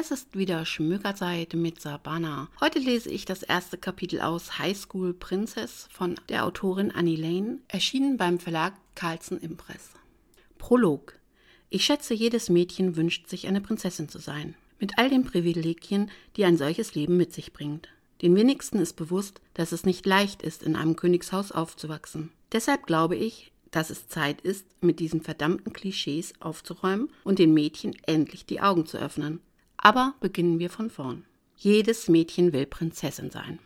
Es ist wieder Schmökerzeit mit Sabana. Heute lese ich das erste Kapitel aus High School Princess von der Autorin Annie Lane, erschienen beim Verlag Carlsen Impress. Prolog. Ich schätze, jedes Mädchen wünscht sich eine Prinzessin zu sein, mit all den Privilegien, die ein solches Leben mit sich bringt. Den wenigsten ist bewusst, dass es nicht leicht ist, in einem Königshaus aufzuwachsen. Deshalb glaube ich, dass es Zeit ist, mit diesen verdammten Klischees aufzuräumen und den Mädchen endlich die Augen zu öffnen. Aber beginnen wir von vorn. Jedes Mädchen will Prinzessin sein.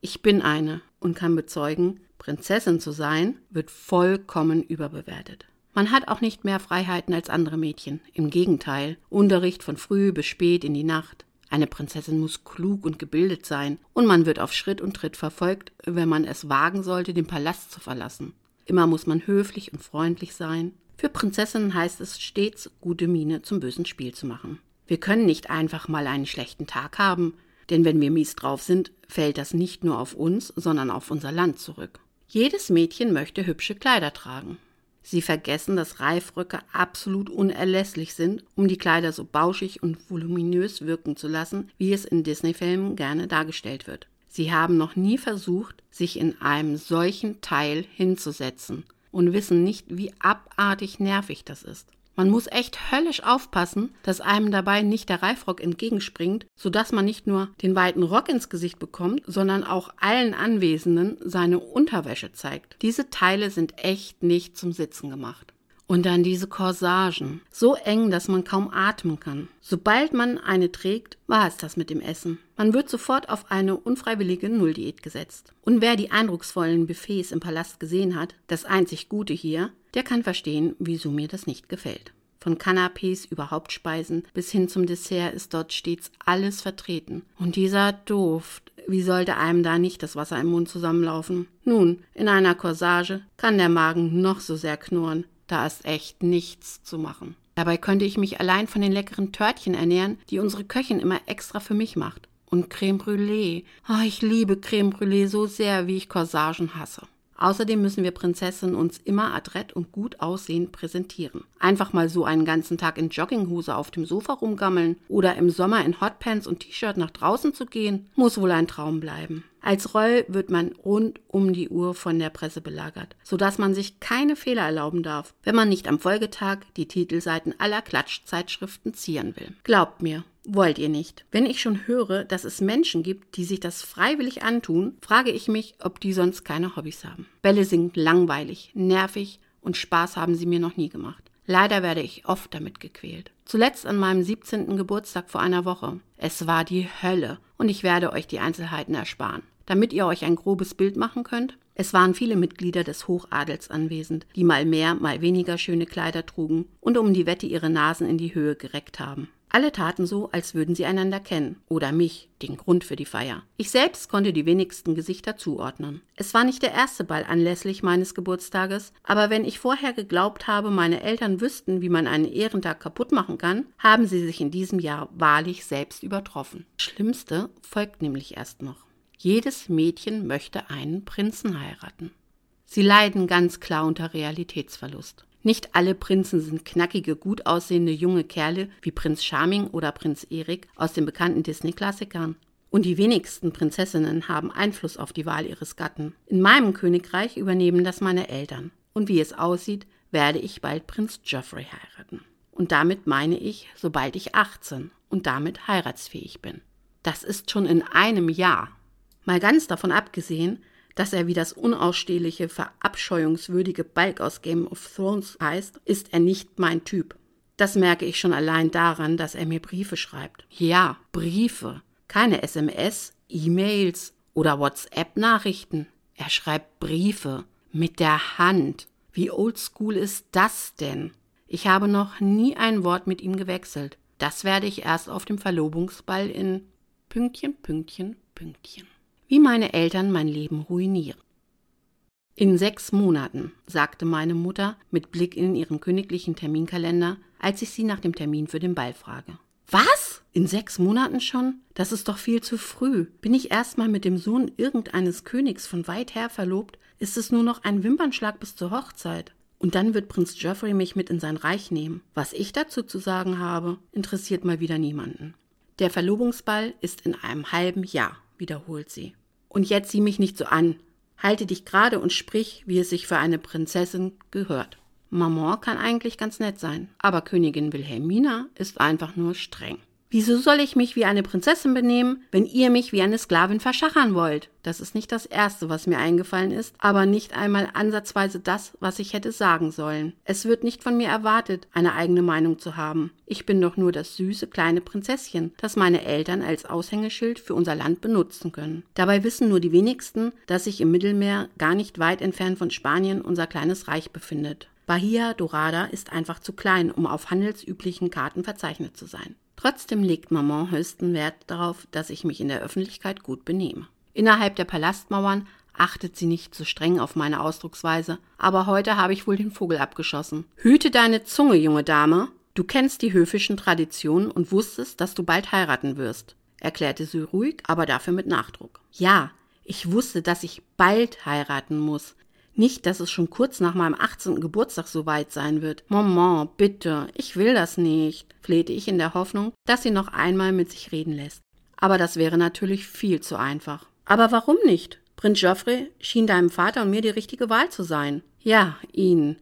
Ich bin eine und kann bezeugen, Prinzessin zu sein wird vollkommen überbewertet. Man hat auch nicht mehr Freiheiten als andere Mädchen. Im Gegenteil, Unterricht von früh bis spät in die Nacht. Eine Prinzessin muss klug und gebildet sein, und man wird auf Schritt und Tritt verfolgt, wenn man es wagen sollte, den Palast zu verlassen. Immer muss man höflich und freundlich sein. Für Prinzessinnen heißt es stets, gute Miene zum bösen Spiel zu machen. Wir können nicht einfach mal einen schlechten Tag haben, denn wenn wir mies drauf sind, fällt das nicht nur auf uns, sondern auf unser Land zurück. Jedes Mädchen möchte hübsche Kleider tragen. Sie vergessen, dass Reifröcke absolut unerlässlich sind, um die Kleider so bauschig und voluminös wirken zu lassen, wie es in Disney-Filmen gerne dargestellt wird. Sie haben noch nie versucht, sich in einem solchen Teil hinzusetzen und wissen nicht, wie abartig nervig das ist. Man muss echt höllisch aufpassen, dass einem dabei nicht der Reifrock entgegenspringt, sodass man nicht nur den weiten Rock ins Gesicht bekommt, sondern auch allen Anwesenden seine Unterwäsche zeigt. Diese Teile sind echt nicht zum Sitzen gemacht. Und dann diese Corsagen. So eng, dass man kaum atmen kann. Sobald man eine trägt, war es das mit dem Essen. Man wird sofort auf eine unfreiwillige Nulldiät gesetzt. Und wer die eindrucksvollen Buffets im Palast gesehen hat, das einzig Gute hier, der kann verstehen, wieso mir das nicht gefällt. Von Canapés über Hauptspeisen bis hin zum Dessert ist dort stets alles vertreten. Und dieser Duft, wie sollte einem da nicht das Wasser im Mund zusammenlaufen? Nun, in einer Corsage kann der Magen noch so sehr knurren. Da ist echt nichts zu machen. Dabei könnte ich mich allein von den leckeren Törtchen ernähren, die unsere Köchin immer extra für mich macht. Und Creme Brûlée. Oh, ich liebe Creme Brûlée so sehr, wie ich Corsagen hasse. Außerdem müssen wir Prinzessinnen uns immer adrett und gut aussehend präsentieren. Einfach mal so einen ganzen Tag in Jogginghose auf dem Sofa rumgammeln oder im Sommer in Hotpants und T-Shirt nach draußen zu gehen, muss wohl ein Traum bleiben. Als Roll wird man rund um die Uhr von der Presse belagert, sodass man sich keine Fehler erlauben darf, wenn man nicht am Folgetag die Titelseiten aller Klatschzeitschriften zieren will. Glaubt mir, wollt ihr nicht. Wenn ich schon höre, dass es Menschen gibt, die sich das freiwillig antun, frage ich mich, ob die sonst keine Hobbys haben. Bälle sind langweilig, nervig und Spaß haben sie mir noch nie gemacht. Leider werde ich oft damit gequält. Zuletzt an meinem 17. Geburtstag vor einer Woche. Es war die Hölle und ich werde euch die Einzelheiten ersparen. Damit ihr euch ein grobes Bild machen könnt, es waren viele Mitglieder des Hochadels anwesend, die mal mehr, mal weniger schöne Kleider trugen und um die Wette ihre Nasen in die Höhe gereckt haben. Alle taten so, als würden sie einander kennen oder mich, den Grund für die Feier. Ich selbst konnte die wenigsten Gesichter zuordnen. Es war nicht der erste Ball anlässlich meines Geburtstages, aber wenn ich vorher geglaubt habe, meine Eltern wüssten, wie man einen Ehrentag kaputt machen kann, haben sie sich in diesem Jahr wahrlich selbst übertroffen. Das Schlimmste folgt nämlich erst noch. Jedes Mädchen möchte einen Prinzen heiraten. Sie leiden ganz klar unter Realitätsverlust. Nicht alle Prinzen sind knackige, gut aussehende junge Kerle wie Prinz Charming oder Prinz Erik aus den bekannten Disney-Klassikern. Und die wenigsten Prinzessinnen haben Einfluss auf die Wahl ihres Gatten. In meinem Königreich übernehmen das meine Eltern. Und wie es aussieht, werde ich bald Prinz Geoffrey heiraten. Und damit meine ich, sobald ich 18 und damit heiratsfähig bin. Das ist schon in einem Jahr. Mal ganz davon abgesehen, dass er wie das unausstehliche, verabscheuungswürdige Balk aus Game of Thrones heißt, ist er nicht mein Typ. Das merke ich schon allein daran, dass er mir Briefe schreibt. Ja, Briefe. Keine SMS, E-Mails oder WhatsApp-Nachrichten. Er schreibt Briefe mit der Hand. Wie oldschool ist das denn? Ich habe noch nie ein Wort mit ihm gewechselt. Das werde ich erst auf dem Verlobungsball in Pünktchen, Pünktchen, Pünktchen wie meine Eltern mein Leben ruinieren. In sechs Monaten, sagte meine Mutter mit Blick in ihren königlichen Terminkalender, als ich sie nach dem Termin für den Ball frage. Was? In sechs Monaten schon? Das ist doch viel zu früh. Bin ich erstmal mit dem Sohn irgendeines Königs von weit her verlobt, ist es nur noch ein Wimpernschlag bis zur Hochzeit. Und dann wird Prinz Geoffrey mich mit in sein Reich nehmen. Was ich dazu zu sagen habe, interessiert mal wieder niemanden. Der Verlobungsball ist in einem halben Jahr, wiederholt sie. Und jetzt sieh mich nicht so an. Halte dich gerade und sprich, wie es sich für eine Prinzessin gehört. Maman kann eigentlich ganz nett sein, aber Königin Wilhelmina ist einfach nur streng. Wieso soll ich mich wie eine Prinzessin benehmen, wenn ihr mich wie eine Sklavin verschachern wollt? Das ist nicht das Erste, was mir eingefallen ist, aber nicht einmal ansatzweise das, was ich hätte sagen sollen. Es wird nicht von mir erwartet, eine eigene Meinung zu haben. Ich bin doch nur das süße kleine Prinzesschen, das meine Eltern als Aushängeschild für unser Land benutzen können. Dabei wissen nur die wenigsten, dass sich im Mittelmeer gar nicht weit entfernt von Spanien unser kleines Reich befindet. Bahia Dorada ist einfach zu klein, um auf handelsüblichen Karten verzeichnet zu sein. Trotzdem legt Maman höchsten Wert darauf, dass ich mich in der Öffentlichkeit gut benehme. Innerhalb der Palastmauern achtet sie nicht so streng auf meine Ausdrucksweise, aber heute habe ich wohl den Vogel abgeschossen. Hüte deine Zunge, junge Dame. Du kennst die höfischen Traditionen und wusstest, dass du bald heiraten wirst, erklärte sie ruhig, aber dafür mit Nachdruck. Ja, ich wusste, dass ich bald heiraten muss. Nicht, dass es schon kurz nach meinem 18. Geburtstag soweit sein wird. Maman, bitte, ich will das nicht, flehte ich in der Hoffnung, dass sie noch einmal mit sich reden lässt. Aber das wäre natürlich viel zu einfach. Aber warum nicht? Prinz Geoffrey schien deinem Vater und mir die richtige Wahl zu sein. Ja, ihn.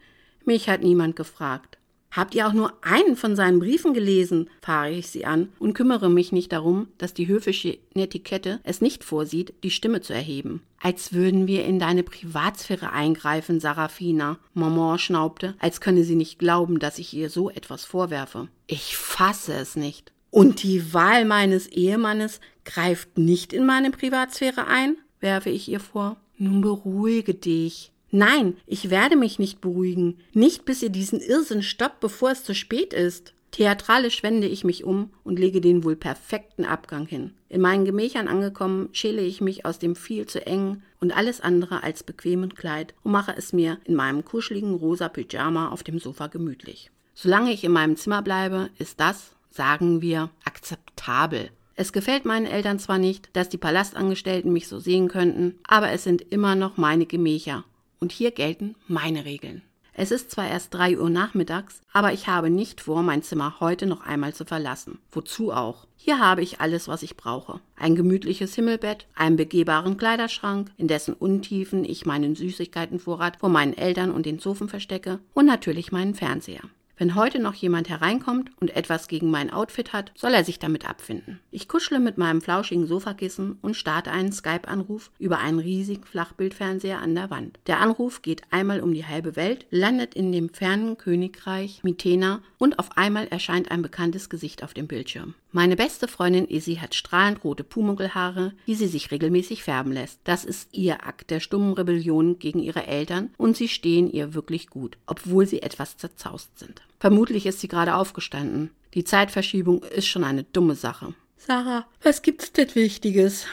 Mich hat niemand gefragt. Habt ihr auch nur einen von seinen Briefen gelesen? fahre ich sie an und kümmere mich nicht darum, dass die höfische Netiquette es nicht vorsieht, die Stimme zu erheben. Als würden wir in deine Privatsphäre eingreifen, Sarafina. Maman schnaubte, als könne sie nicht glauben, dass ich ihr so etwas vorwerfe. Ich fasse es nicht. Und die Wahl meines Ehemannes greift nicht in meine Privatsphäre ein? werfe ich ihr vor. Nun beruhige dich. Nein, ich werde mich nicht beruhigen. Nicht bis ihr diesen Irrsinn stoppt, bevor es zu spät ist. Theatralisch wende ich mich um und lege den wohl perfekten Abgang hin. In meinen Gemächern angekommen, schäle ich mich aus dem viel zu engen und alles andere als bequemen Kleid und mache es mir in meinem kuscheligen rosa Pyjama auf dem Sofa gemütlich. Solange ich in meinem Zimmer bleibe, ist das, sagen wir, akzeptabel. Es gefällt meinen Eltern zwar nicht, dass die Palastangestellten mich so sehen könnten, aber es sind immer noch meine Gemächer und hier gelten meine Regeln. Es ist zwar erst drei Uhr nachmittags, aber ich habe nicht vor, mein Zimmer heute noch einmal zu verlassen. Wozu auch? Hier habe ich alles, was ich brauche. Ein gemütliches Himmelbett, einen begehbaren Kleiderschrank, in dessen Untiefen ich meinen Süßigkeitenvorrat vor meinen Eltern und den Zofen verstecke und natürlich meinen Fernseher. Wenn heute noch jemand hereinkommt und etwas gegen mein Outfit hat, soll er sich damit abfinden. Ich kuschle mit meinem flauschigen Sofakissen und starte einen Skype-Anruf über einen riesigen Flachbildfernseher an der Wand. Der Anruf geht einmal um die halbe Welt, landet in dem fernen Königreich Mythena und auf einmal erscheint ein bekanntes Gesicht auf dem Bildschirm. Meine beste Freundin Izzy hat strahlend rote Pumuckelhaare, die sie sich regelmäßig färben lässt. Das ist ihr Akt der stummen Rebellion gegen ihre Eltern und sie stehen ihr wirklich gut, obwohl sie etwas zerzaust sind. Vermutlich ist sie gerade aufgestanden. Die Zeitverschiebung ist schon eine dumme Sache. Sarah, was gibt's denn Wichtiges?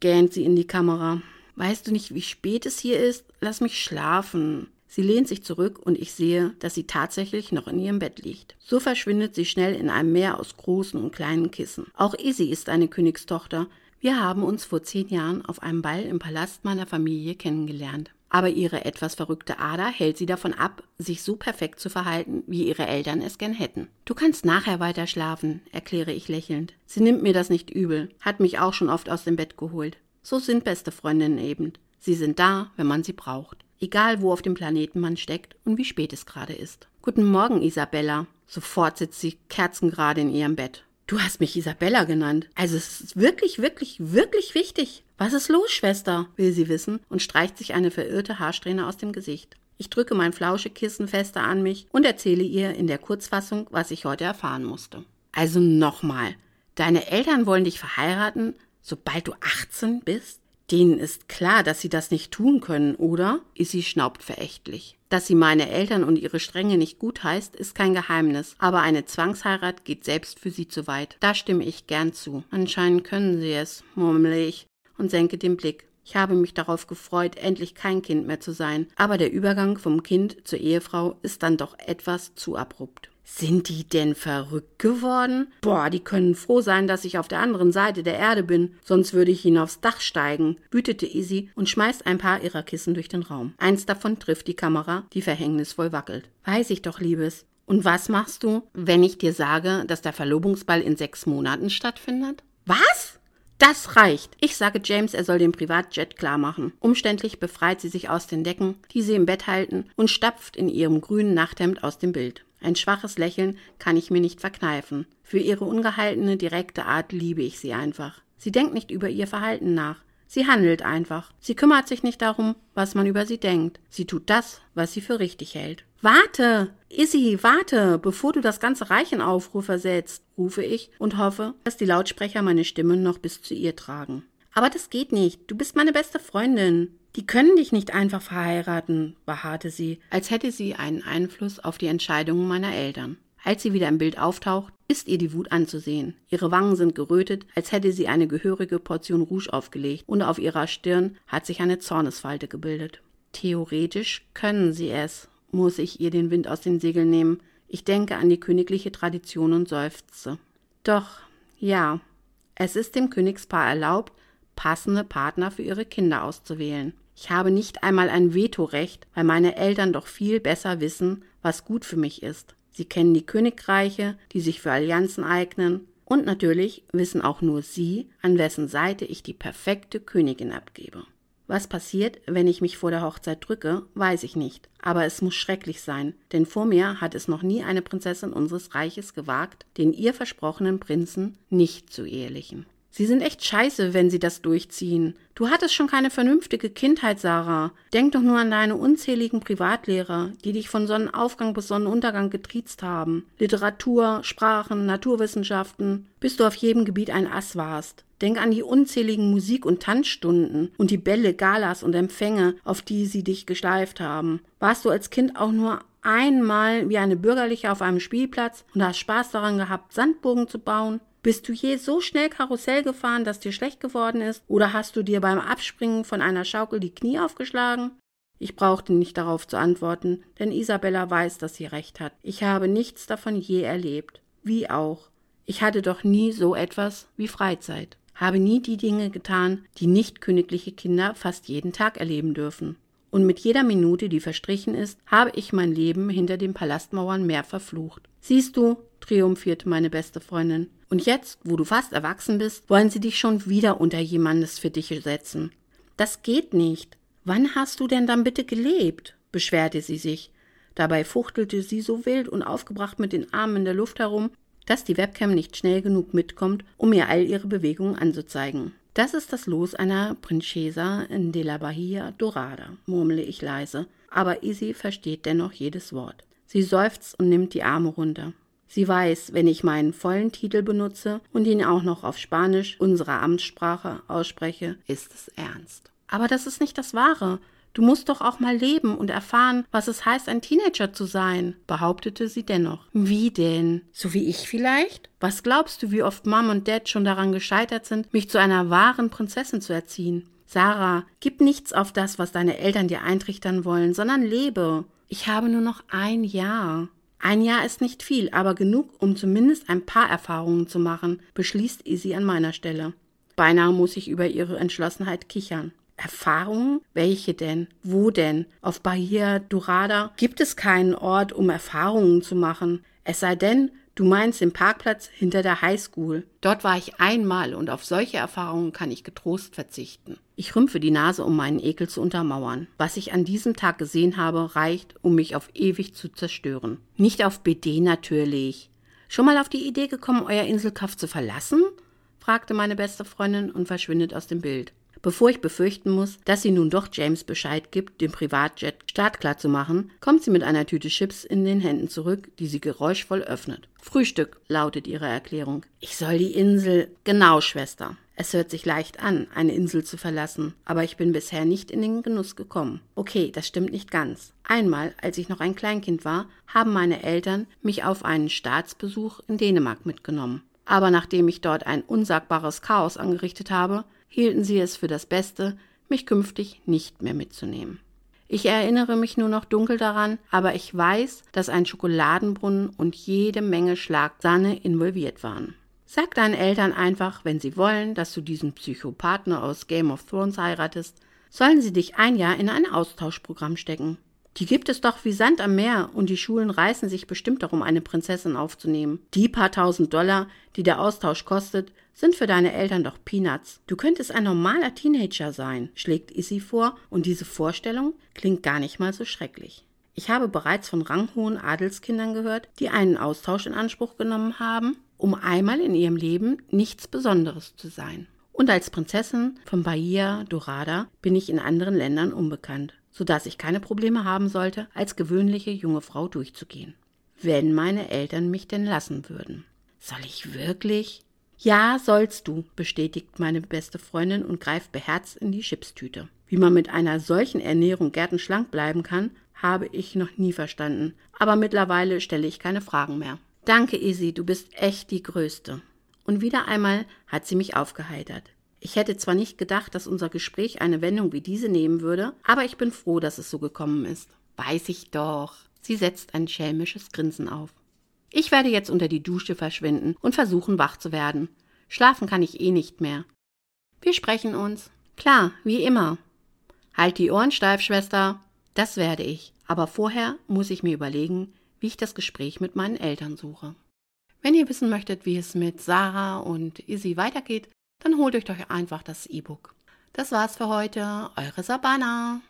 gähnt sie in die Kamera. Weißt du nicht, wie spät es hier ist? Lass mich schlafen. Sie lehnt sich zurück und ich sehe, dass sie tatsächlich noch in ihrem Bett liegt. So verschwindet sie schnell in einem Meer aus großen und kleinen Kissen. Auch Izzy ist eine Königstochter. Wir haben uns vor zehn Jahren auf einem Ball im Palast meiner Familie kennengelernt. Aber ihre etwas verrückte Ader hält sie davon ab, sich so perfekt zu verhalten, wie ihre Eltern es gern hätten. Du kannst nachher weiter schlafen, erkläre ich lächelnd. Sie nimmt mir das nicht übel, hat mich auch schon oft aus dem Bett geholt. So sind beste Freundinnen eben. Sie sind da, wenn man sie braucht egal wo auf dem Planeten man steckt und wie spät es gerade ist. Guten Morgen, Isabella. Sofort sitzt sie kerzengerade in ihrem Bett. Du hast mich Isabella genannt. Also es ist wirklich, wirklich, wirklich wichtig. Was ist los, Schwester? will sie wissen und streicht sich eine verirrte Haarsträhne aus dem Gesicht. Ich drücke mein Flauschekissen fester an mich und erzähle ihr in der Kurzfassung, was ich heute erfahren musste. Also nochmal. Deine Eltern wollen dich verheiraten, sobald du 18 bist? Denen ist klar, dass sie das nicht tun können, oder? Issy schnaubt verächtlich. Dass sie meine Eltern und ihre Strenge nicht gut heißt, ist kein Geheimnis, aber eine Zwangsheirat geht selbst für sie zu weit. Da stimme ich gern zu. Anscheinend können sie es, murmle ich und senke den Blick. Ich habe mich darauf gefreut, endlich kein Kind mehr zu sein, aber der Übergang vom Kind zur Ehefrau ist dann doch etwas zu abrupt. Sind die denn verrückt geworden? Boah, die können froh sein, dass ich auf der anderen Seite der Erde bin, sonst würde ich ihnen aufs Dach steigen, wütete Izzy und schmeißt ein paar ihrer Kissen durch den Raum. Eins davon trifft die Kamera, die verhängnisvoll wackelt. Weiß ich doch, Liebes. Und was machst du, wenn ich dir sage, dass der Verlobungsball in sechs Monaten stattfindet? Was? Das reicht. Ich sage James, er soll den Privatjet klarmachen. Umständlich befreit sie sich aus den Decken, die sie im Bett halten, und stapft in ihrem grünen Nachthemd aus dem Bild. Ein schwaches Lächeln kann ich mir nicht verkneifen. Für ihre ungehaltene, direkte Art liebe ich sie einfach. Sie denkt nicht über ihr Verhalten nach. Sie handelt einfach. Sie kümmert sich nicht darum, was man über sie denkt. Sie tut das, was sie für richtig hält. Warte! Izzy, warte, bevor du das ganze Reich in Aufruhr setzt, rufe ich und hoffe, dass die Lautsprecher meine Stimme noch bis zu ihr tragen. Aber das geht nicht. Du bist meine beste Freundin. Die können dich nicht einfach verheiraten, beharrte sie, als hätte sie einen Einfluss auf die Entscheidungen meiner Eltern. Als sie wieder im Bild auftaucht, ist ihr die Wut anzusehen. Ihre Wangen sind gerötet, als hätte sie eine gehörige Portion Rouge aufgelegt, und auf ihrer Stirn hat sich eine Zornesfalte gebildet. Theoretisch können sie es, muss ich ihr den Wind aus den Segeln nehmen. Ich denke an die königliche Tradition und seufze. Doch, ja, es ist dem Königspaar erlaubt, passende Partner für ihre Kinder auszuwählen. Ich habe nicht einmal ein Vetorecht, weil meine Eltern doch viel besser wissen, was gut für mich ist. Sie kennen die Königreiche, die sich für Allianzen eignen, und natürlich wissen auch nur Sie, an wessen Seite ich die perfekte Königin abgebe. Was passiert, wenn ich mich vor der Hochzeit drücke, weiß ich nicht. Aber es muss schrecklich sein, denn vor mir hat es noch nie eine Prinzessin unseres Reiches gewagt, den ihr versprochenen Prinzen nicht zu ehelichen. Sie sind echt scheiße, wenn sie das durchziehen. Du hattest schon keine vernünftige Kindheit, Sarah. Denk doch nur an deine unzähligen Privatlehrer, die dich von Sonnenaufgang bis Sonnenuntergang getriezt haben. Literatur, Sprachen, Naturwissenschaften, bis du auf jedem Gebiet ein Ass warst. Denk an die unzähligen Musik- und Tanzstunden und die Bälle, Galas und Empfänge, auf die sie dich geschleift haben. Warst du als Kind auch nur einmal wie eine Bürgerliche auf einem Spielplatz und hast Spaß daran gehabt, Sandbogen zu bauen? Bist du je so schnell Karussell gefahren, dass dir schlecht geworden ist? Oder hast du dir beim Abspringen von einer Schaukel die Knie aufgeschlagen? Ich brauchte nicht darauf zu antworten, denn Isabella weiß, dass sie recht hat. Ich habe nichts davon je erlebt. Wie auch. Ich hatte doch nie so etwas wie Freizeit. Habe nie die Dinge getan, die nicht königliche Kinder fast jeden Tag erleben dürfen. Und mit jeder Minute, die verstrichen ist, habe ich mein Leben hinter den Palastmauern mehr verflucht. Siehst du, triumphierte meine beste Freundin, und jetzt, wo du fast erwachsen bist, wollen sie dich schon wieder unter jemandes Fittiche setzen. Das geht nicht. Wann hast du denn dann bitte gelebt? beschwerte sie sich. Dabei fuchtelte sie so wild und aufgebracht mit den Armen in der Luft herum, dass die Webcam nicht schnell genug mitkommt, um ihr all ihre Bewegungen anzuzeigen. Das ist das Los einer Princesa de la Bahia Dorada, murmle ich leise, aber Izzy versteht dennoch jedes Wort. Sie seufzt und nimmt die Arme runter. Sie weiß, wenn ich meinen vollen Titel benutze und ihn auch noch auf Spanisch, unserer Amtssprache, ausspreche, ist es ernst. Aber das ist nicht das Wahre. Du musst doch auch mal leben und erfahren, was es heißt, ein Teenager zu sein, behauptete sie dennoch. Wie denn? So wie ich vielleicht? Was glaubst du, wie oft Mom und Dad schon daran gescheitert sind, mich zu einer wahren Prinzessin zu erziehen? Sarah, gib nichts auf das, was deine Eltern dir eintrichtern wollen, sondern lebe. Ich habe nur noch ein Jahr. Ein Jahr ist nicht viel, aber genug, um zumindest ein paar Erfahrungen zu machen, beschließt Izzy an meiner Stelle. Beinahe muss ich über ihre Entschlossenheit kichern. Erfahrungen? Welche denn? Wo denn? Auf Bahia Dorada gibt es keinen Ort, um Erfahrungen zu machen. Es sei denn, Du meinst den Parkplatz hinter der Highschool. Dort war ich einmal und auf solche Erfahrungen kann ich getrost verzichten. Ich rümpfe die Nase, um meinen Ekel zu untermauern. Was ich an diesem Tag gesehen habe, reicht, um mich auf ewig zu zerstören. Nicht auf BD natürlich. Schon mal auf die Idee gekommen, euer Inselkaff zu verlassen? fragte meine beste Freundin und verschwindet aus dem Bild. Bevor ich befürchten muss, dass sie nun doch James Bescheid gibt, den Privatjet startklar zu machen, kommt sie mit einer Tüte Chips in den Händen zurück, die sie geräuschvoll öffnet. Frühstück, lautet ihre Erklärung. Ich soll die Insel. Genau, Schwester. Es hört sich leicht an, eine Insel zu verlassen, aber ich bin bisher nicht in den Genuss gekommen. Okay, das stimmt nicht ganz. Einmal, als ich noch ein Kleinkind war, haben meine Eltern mich auf einen Staatsbesuch in Dänemark mitgenommen. Aber nachdem ich dort ein unsagbares Chaos angerichtet habe, hielten sie es für das Beste, mich künftig nicht mehr mitzunehmen. Ich erinnere mich nur noch dunkel daran, aber ich weiß, dass ein Schokoladenbrunnen und jede Menge Schlagsahne involviert waren. Sag deinen Eltern einfach, wenn sie wollen, dass du diesen Psychopathen aus Game of Thrones heiratest, sollen sie dich ein Jahr in ein Austauschprogramm stecken. Die gibt es doch wie Sand am Meer und die Schulen reißen sich bestimmt darum, eine Prinzessin aufzunehmen. Die paar tausend Dollar, die der Austausch kostet, sind für deine Eltern doch Peanuts. Du könntest ein normaler Teenager sein, schlägt Issy vor, und diese Vorstellung klingt gar nicht mal so schrecklich. Ich habe bereits von ranghohen Adelskindern gehört, die einen Austausch in Anspruch genommen haben, um einmal in ihrem Leben nichts Besonderes zu sein. Und als Prinzessin von Bahia Dorada bin ich in anderen Ländern unbekannt, sodass ich keine Probleme haben sollte, als gewöhnliche junge Frau durchzugehen. Wenn meine Eltern mich denn lassen würden. Soll ich wirklich? Ja, sollst du, bestätigt meine beste Freundin und greift beherzt in die Chipstüte. Wie man mit einer solchen Ernährung gärtenschlank bleiben kann, habe ich noch nie verstanden, aber mittlerweile stelle ich keine Fragen mehr. Danke, Izzy, du bist echt die Größte und wieder einmal hat sie mich aufgeheitert. Ich hätte zwar nicht gedacht, dass unser Gespräch eine Wendung wie diese nehmen würde, aber ich bin froh, dass es so gekommen ist. Weiß ich doch. Sie setzt ein schelmisches Grinsen auf. Ich werde jetzt unter die Dusche verschwinden und versuchen, wach zu werden. Schlafen kann ich eh nicht mehr. Wir sprechen uns. Klar, wie immer. Halt die Ohren steif, Schwester. Das werde ich. Aber vorher muss ich mir überlegen, wie ich das Gespräch mit meinen Eltern suche. Wenn ihr wissen möchtet, wie es mit Sarah und Izzy weitergeht, dann holt euch doch einfach das E-Book. Das war's für heute. Eure Sabana.